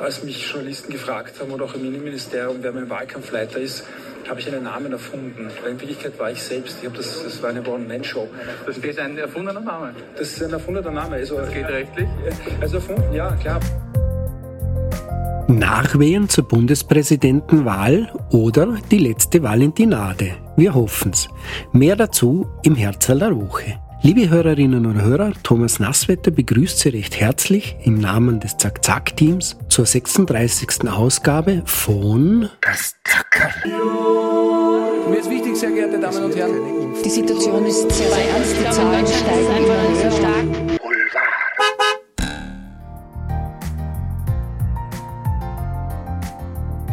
als mich Journalisten gefragt haben oder auch im Innenministerium, wer mein Wahlkampfleiter ist, habe ich einen Namen erfunden. Weil in Wirklichkeit war ich selbst. Ich das, das war eine One-Man-Show. Das ist ein erfundener Name? Das ist ein erfundener Name. Also, das geht rechtlich? Also erfunden, ja, klar. Nachwehen zur Bundespräsidentenwahl oder die letzte Valentinade. Wir hoffen's. Mehr dazu im Herzl der Woche. Liebe Hörerinnen und Hörer, Thomas Nasswetter begrüßt Sie recht herzlich im Namen des Zack-Zack-Teams zur 36. Ausgabe von Das Zackerl. Mir ist wichtig, sehr geehrte Damen und Herren, die Situation ist sehr, sehr ernst, die Zahlen steigen immer sehr stark.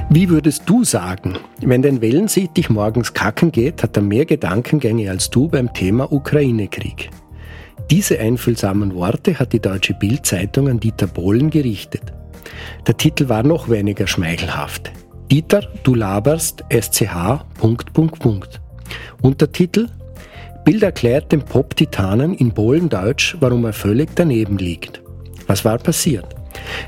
Wie würdest du sagen, wenn dein Wellensittich morgens kacken geht, hat er mehr Gedankengänge als du beim Thema Ukraine-Krieg? Diese einfühlsamen Worte hat die deutsche Bild-Zeitung an Dieter Bohlen gerichtet. Der Titel war noch weniger schmeichelhaft. Dieter, du laberst, SCH, Punkt, Punkt, Punkt. Untertitel Bild erklärt dem Pop-Titanen in Bohlendeutsch, warum er völlig daneben liegt. Was war passiert?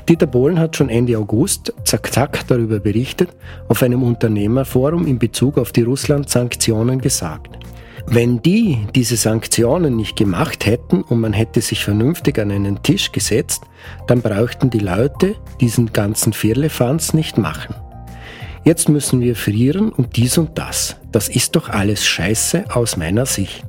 Dieter Bohlen hat schon Ende August zack zack darüber berichtet, auf einem Unternehmerforum in Bezug auf die Russland-Sanktionen gesagt. Wenn die diese Sanktionen nicht gemacht hätten und man hätte sich vernünftig an einen Tisch gesetzt, dann bräuchten die Leute diesen ganzen Firlefanz nicht machen. Jetzt müssen wir frieren und dies und das. Das ist doch alles Scheiße aus meiner Sicht.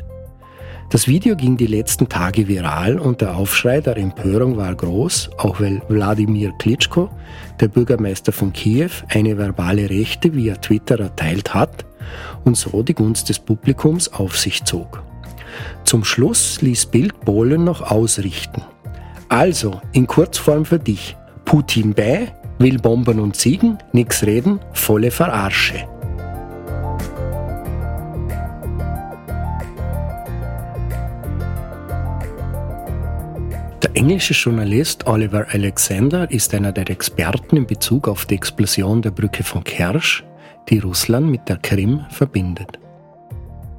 Das Video ging die letzten Tage viral und der Aufschrei der Empörung war groß, auch weil Wladimir Klitschko, der Bürgermeister von Kiew, eine verbale Rechte via Twitter erteilt hat und so die Gunst des Publikums auf sich zog. Zum Schluss ließ Bild Bohlen noch ausrichten. Also, in Kurzform für dich. Putin bei, will Bombern und Siegen, nix reden, volle Verarsche. Englische Journalist Oliver Alexander ist einer der Experten in Bezug auf die Explosion der Brücke von Kersch, die Russland mit der Krim verbindet.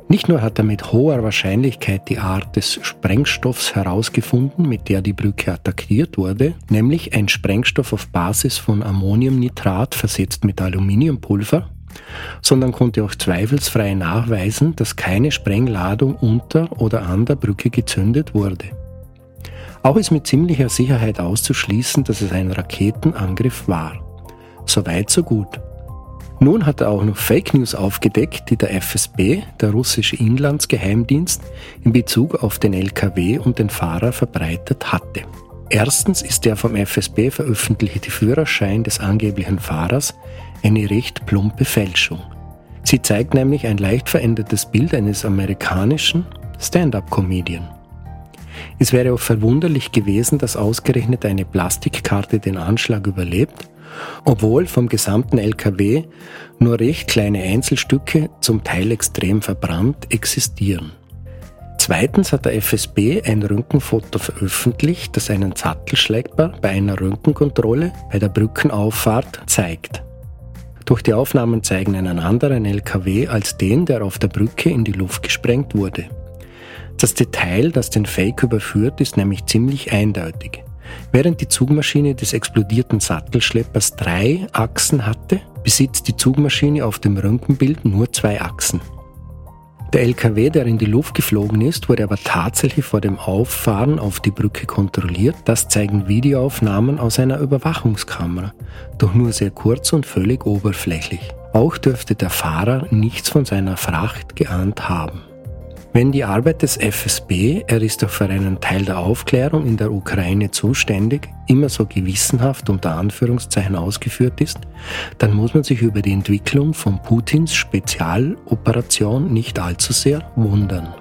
Nicht nur hat er mit hoher Wahrscheinlichkeit die Art des Sprengstoffs herausgefunden, mit der die Brücke attackiert wurde, nämlich ein Sprengstoff auf Basis von Ammoniumnitrat versetzt mit Aluminiumpulver, sondern konnte auch zweifelsfrei nachweisen, dass keine Sprengladung unter oder an der Brücke gezündet wurde. Auch ist mit ziemlicher Sicherheit auszuschließen, dass es ein Raketenangriff war. Soweit so gut. Nun hat er auch noch Fake News aufgedeckt, die der FSB, der russische Inlandsgeheimdienst, in Bezug auf den LKW und den Fahrer verbreitet hatte. Erstens ist der vom FSB veröffentlichte Führerschein des angeblichen Fahrers eine recht plumpe Fälschung. Sie zeigt nämlich ein leicht verändertes Bild eines amerikanischen Stand-up-Comedian. Es wäre auch verwunderlich gewesen, dass ausgerechnet eine Plastikkarte den Anschlag überlebt, obwohl vom gesamten LKW nur recht kleine Einzelstücke, zum Teil extrem verbrannt, existieren. Zweitens hat der FSB ein Röntgenfoto veröffentlicht, das einen Sattelschlepper bei einer Röntgenkontrolle bei der Brückenauffahrt zeigt. Doch die Aufnahmen zeigen einen anderen LKW als den, der auf der Brücke in die Luft gesprengt wurde. Das Detail, das den Fake überführt, ist nämlich ziemlich eindeutig. Während die Zugmaschine des explodierten Sattelschleppers drei Achsen hatte, besitzt die Zugmaschine auf dem Röntgenbild nur zwei Achsen. Der LKW, der in die Luft geflogen ist, wurde aber tatsächlich vor dem Auffahren auf die Brücke kontrolliert. Das zeigen Videoaufnahmen aus einer Überwachungskamera, doch nur sehr kurz und völlig oberflächlich. Auch dürfte der Fahrer nichts von seiner Fracht geahnt haben. Wenn die Arbeit des FSB, er ist doch für einen Teil der Aufklärung in der Ukraine zuständig, immer so gewissenhaft unter Anführungszeichen ausgeführt ist, dann muss man sich über die Entwicklung von Putins Spezialoperation nicht allzu sehr wundern.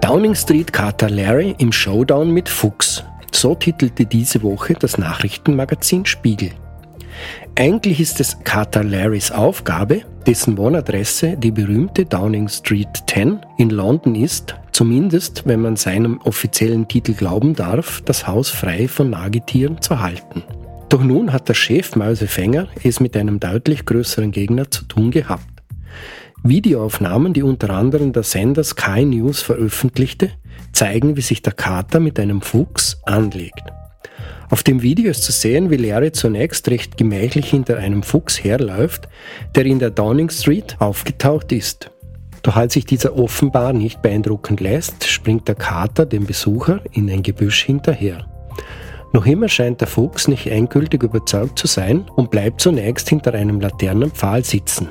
Downing Street Kater Larry im Showdown mit Fuchs. So titelte diese Woche das Nachrichtenmagazin Spiegel. Eigentlich ist es Carter Larrys Aufgabe, dessen Wohnadresse die berühmte Downing Street 10 in London ist, zumindest wenn man seinem offiziellen Titel glauben darf, das Haus frei von Nagetieren zu halten. Doch nun hat der Chef Mäusefänger es mit einem deutlich größeren Gegner zu tun gehabt. Videoaufnahmen, die unter anderem der Sender Sky News veröffentlichte, zeigen, wie sich der Kater mit einem Fuchs anlegt. Auf dem Video ist zu sehen, wie Larry zunächst recht gemächlich hinter einem Fuchs herläuft, der in der Downing Street aufgetaucht ist. Doch als sich dieser offenbar nicht beeindrucken lässt, springt der Kater dem Besucher in ein Gebüsch hinterher. Noch immer scheint der Fuchs nicht endgültig überzeugt zu sein und bleibt zunächst hinter einem Laternenpfahl sitzen.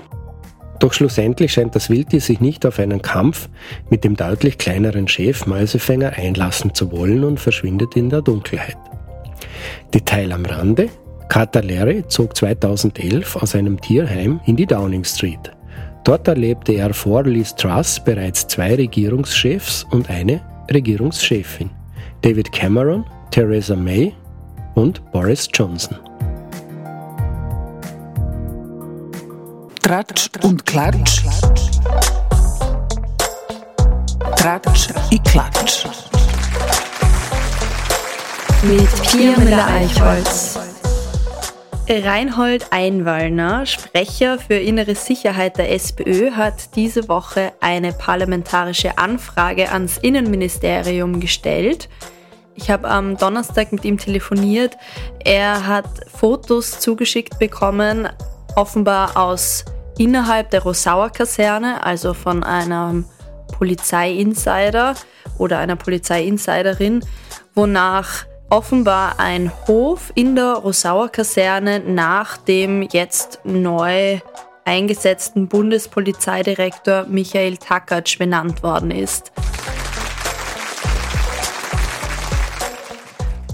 Doch schlussendlich scheint das Wildtier sich nicht auf einen Kampf mit dem deutlich kleineren Chef Mäusefänger einlassen zu wollen und verschwindet in der Dunkelheit. Detail am Rande. Kater Larry zog 2011 aus einem Tierheim in die Downing Street. Dort erlebte er vor Liz Truss bereits zwei Regierungschefs und eine Regierungschefin. David Cameron, Theresa May und Boris Johnson. Tratsch und Klatsch. Tratsch i Klatsch. Mit Pia Müller-Eichholz. Reinhold Einwallner, Sprecher für innere Sicherheit der SPÖ, hat diese Woche eine parlamentarische Anfrage ans Innenministerium gestellt. Ich habe am Donnerstag mit ihm telefoniert. Er hat Fotos zugeschickt bekommen, offenbar aus innerhalb der Rosauer Kaserne, also von einem Polizeiinsider oder einer Polizeiinsiderin, wonach offenbar ein Hof in der Rosauer Kaserne nach dem jetzt neu eingesetzten Bundespolizeidirektor Michael Takatsch benannt worden ist.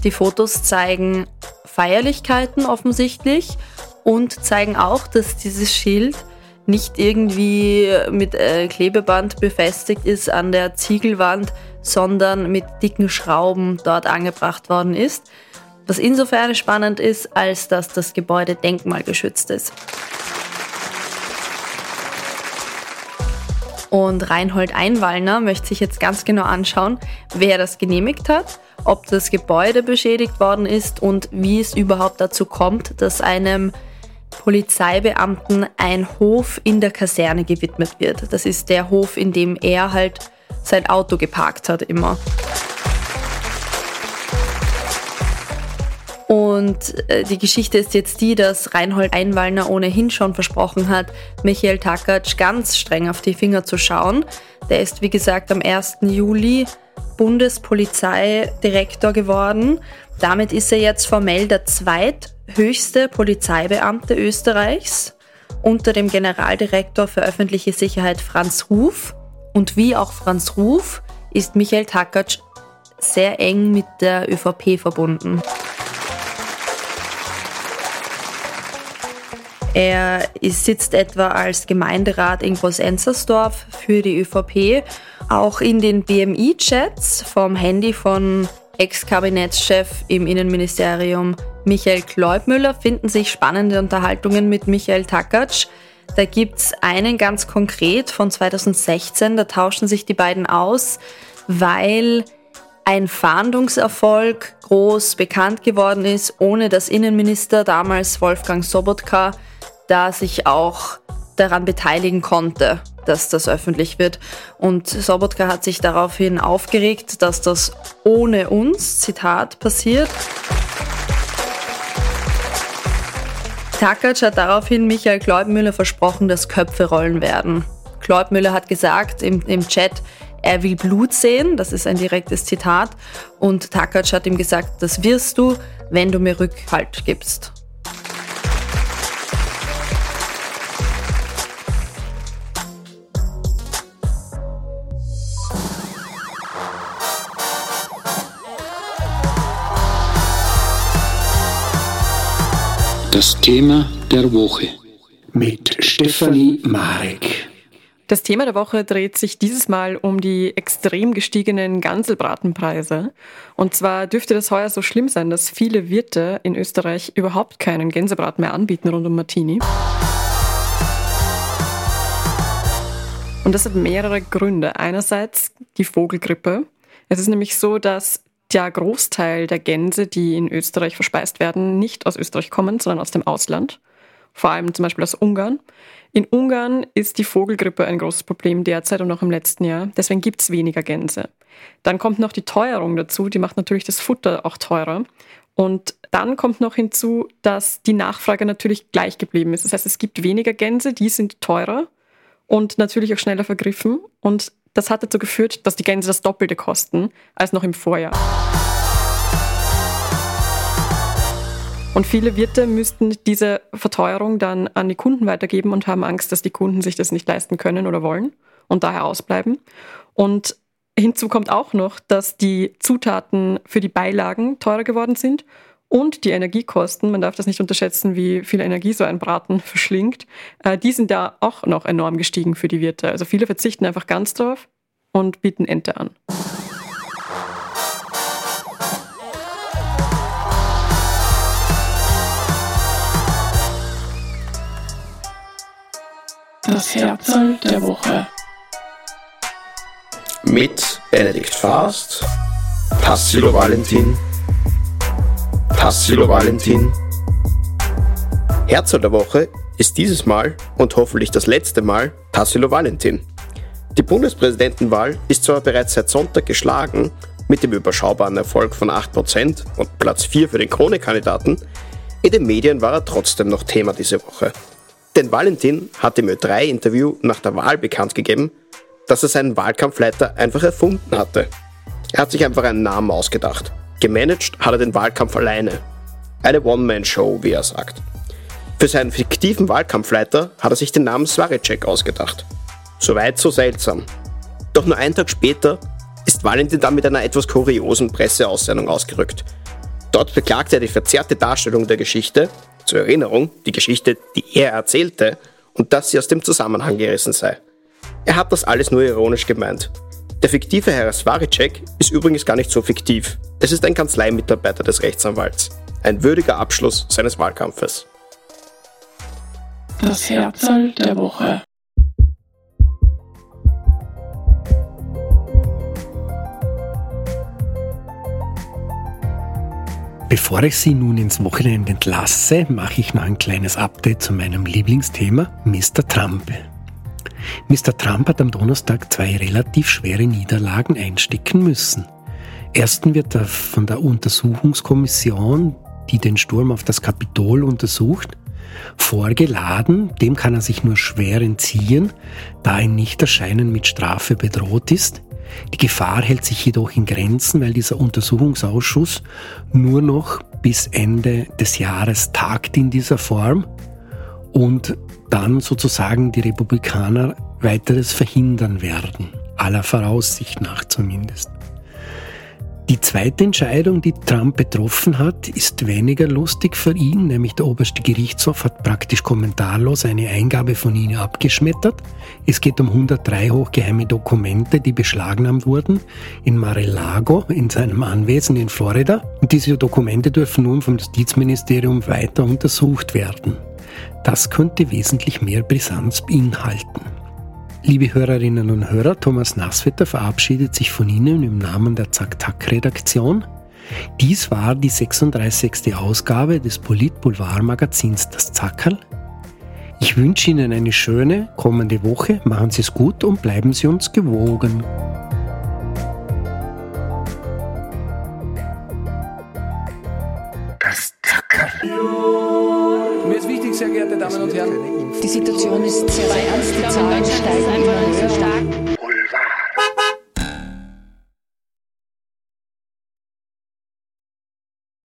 Die Fotos zeigen Feierlichkeiten offensichtlich und zeigen auch, dass dieses Schild nicht irgendwie mit äh, Klebeband befestigt ist an der Ziegelwand, sondern mit dicken Schrauben dort angebracht worden ist. Was insofern spannend ist, als dass das Gebäude denkmalgeschützt ist. Und Reinhold Einwallner möchte sich jetzt ganz genau anschauen, wer das genehmigt hat, ob das Gebäude beschädigt worden ist und wie es überhaupt dazu kommt, dass einem Polizeibeamten ein Hof in der Kaserne gewidmet wird. Das ist der Hof, in dem er halt sein Auto geparkt hat immer. Und äh, die Geschichte ist jetzt die, dass Reinhold Einwallner ohnehin schon versprochen hat, Michael Takatsch ganz streng auf die Finger zu schauen. Der ist, wie gesagt, am 1. Juli Bundespolizeidirektor geworden. Damit ist er jetzt formell der zweithöchste Polizeibeamte Österreichs unter dem Generaldirektor für öffentliche Sicherheit Franz Ruf. Und wie auch Franz Ruf ist Michael Takatsch sehr eng mit der ÖVP verbunden. Er sitzt etwa als Gemeinderat in Groß-Enzersdorf für die ÖVP. Auch in den BMI-Chats vom Handy von Ex-Kabinettschef im Innenministerium Michael Kleubmüller finden sich spannende Unterhaltungen mit Michael Takatsch. Da gibt es einen ganz konkret von 2016, da tauschen sich die beiden aus, weil ein Fahndungserfolg groß bekannt geworden ist, ohne dass Innenminister damals Wolfgang Sobotka da sich auch daran beteiligen konnte, dass das öffentlich wird. Und Sobotka hat sich daraufhin aufgeregt, dass das ohne uns, Zitat, passiert. Takatsch hat daraufhin Michael Kleubmüller versprochen, dass Köpfe rollen werden. Kleubmüller hat gesagt im, im Chat, er will Blut sehen, das ist ein direktes Zitat. Und Takatsch hat ihm gesagt, das wirst du, wenn du mir Rückhalt gibst. Das Thema der Woche mit Stefanie Marek. Das Thema der Woche dreht sich dieses Mal um die extrem gestiegenen Ganselbratenpreise. Und zwar dürfte das heuer so schlimm sein, dass viele Wirte in Österreich überhaupt keinen Gänsebraten mehr anbieten rund um Martini. Und das hat mehrere Gründe. Einerseits die Vogelgrippe. Es ist nämlich so, dass der Großteil der Gänse, die in Österreich verspeist werden, nicht aus Österreich kommen, sondern aus dem Ausland. vor allem zum Beispiel aus Ungarn. In Ungarn ist die Vogelgrippe ein großes Problem derzeit und auch im letzten Jahr. Deswegen gibt es weniger Gänse. Dann kommt noch die Teuerung dazu, die macht natürlich das Futter auch teurer. Und dann kommt noch hinzu, dass die Nachfrage natürlich gleich geblieben ist. Das heißt, es gibt weniger Gänse, die sind teurer und natürlich auch schneller vergriffen. Und das hat dazu geführt, dass die Gänse das Doppelte kosten als noch im Vorjahr. Und viele Wirte müssten diese Verteuerung dann an die Kunden weitergeben und haben Angst, dass die Kunden sich das nicht leisten können oder wollen und daher ausbleiben. Und hinzu kommt auch noch, dass die Zutaten für die Beilagen teurer geworden sind und die Energiekosten, man darf das nicht unterschätzen, wie viel Energie so ein Braten verschlingt, äh, die sind da auch noch enorm gestiegen für die Wirte. Also viele verzichten einfach ganz drauf und bieten Ente an. Das Herzl der Woche. Mit Benedikt Fast, Tassilo Valentin, Tassilo Valentin. Herzl der Woche ist dieses Mal und hoffentlich das letzte Mal Tassilo Valentin. Die Bundespräsidentenwahl ist zwar bereits seit Sonntag geschlagen, mit dem überschaubaren Erfolg von 8% und Platz 4 für den Krone-Kandidaten, in den Medien war er trotzdem noch Thema diese Woche. Denn Valentin hat im Ö3-Interview nach der Wahl bekannt gegeben, dass er seinen Wahlkampfleiter einfach erfunden hatte. Er hat sich einfach einen Namen ausgedacht. Gemanagt hat er den Wahlkampf alleine. Eine One-Man-Show, wie er sagt. Für seinen fiktiven Wahlkampfleiter hat er sich den Namen Svaricek ausgedacht. Soweit so seltsam. Doch nur einen Tag später ist Valentin dann mit einer etwas kuriosen Presseaussendung ausgerückt. Dort beklagte er die verzerrte Darstellung der Geschichte zur Erinnerung, die Geschichte, die er erzählte, und dass sie aus dem Zusammenhang gerissen sei. Er hat das alles nur ironisch gemeint. Der fiktive Herr Svaricek ist übrigens gar nicht so fiktiv. Es ist ein Kanzleimitarbeiter des Rechtsanwalts. Ein würdiger Abschluss seines Wahlkampfes. Das Herzl der Woche. Bevor ich Sie nun ins Wochenende entlasse, mache ich noch ein kleines Update zu meinem Lieblingsthema, Mr. Trump. Mr. Trump hat am Donnerstag zwei relativ schwere Niederlagen einstecken müssen. Ersten wird er von der Untersuchungskommission, die den Sturm auf das Kapitol untersucht, vorgeladen. Dem kann er sich nur schwer entziehen, da ein Nichterscheinen mit Strafe bedroht ist. Die Gefahr hält sich jedoch in Grenzen, weil dieser Untersuchungsausschuss nur noch bis Ende des Jahres tagt in dieser Form und dann sozusagen die Republikaner weiteres verhindern werden, aller Voraussicht nach zumindest. Die zweite Entscheidung, die Trump betroffen hat, ist weniger lustig für ihn, nämlich der oberste Gerichtshof hat praktisch kommentarlos eine Eingabe von ihnen abgeschmettert. Es geht um 103 hochgeheime Dokumente, die beschlagnahmt wurden in Mar-a-Lago, in seinem Anwesen in Florida. Und diese Dokumente dürfen nun vom Justizministerium weiter untersucht werden. Das könnte wesentlich mehr Brisanz beinhalten. Liebe Hörerinnen und Hörer, Thomas Nasswetter verabschiedet sich von Ihnen im Namen der Zack-Tack-Redaktion. Dies war die 36. Ausgabe des Polit-Boulevard-Magazins Das Zackerl. Ich wünsche Ihnen eine schöne kommende Woche. Machen Sie es gut und bleiben Sie uns gewogen.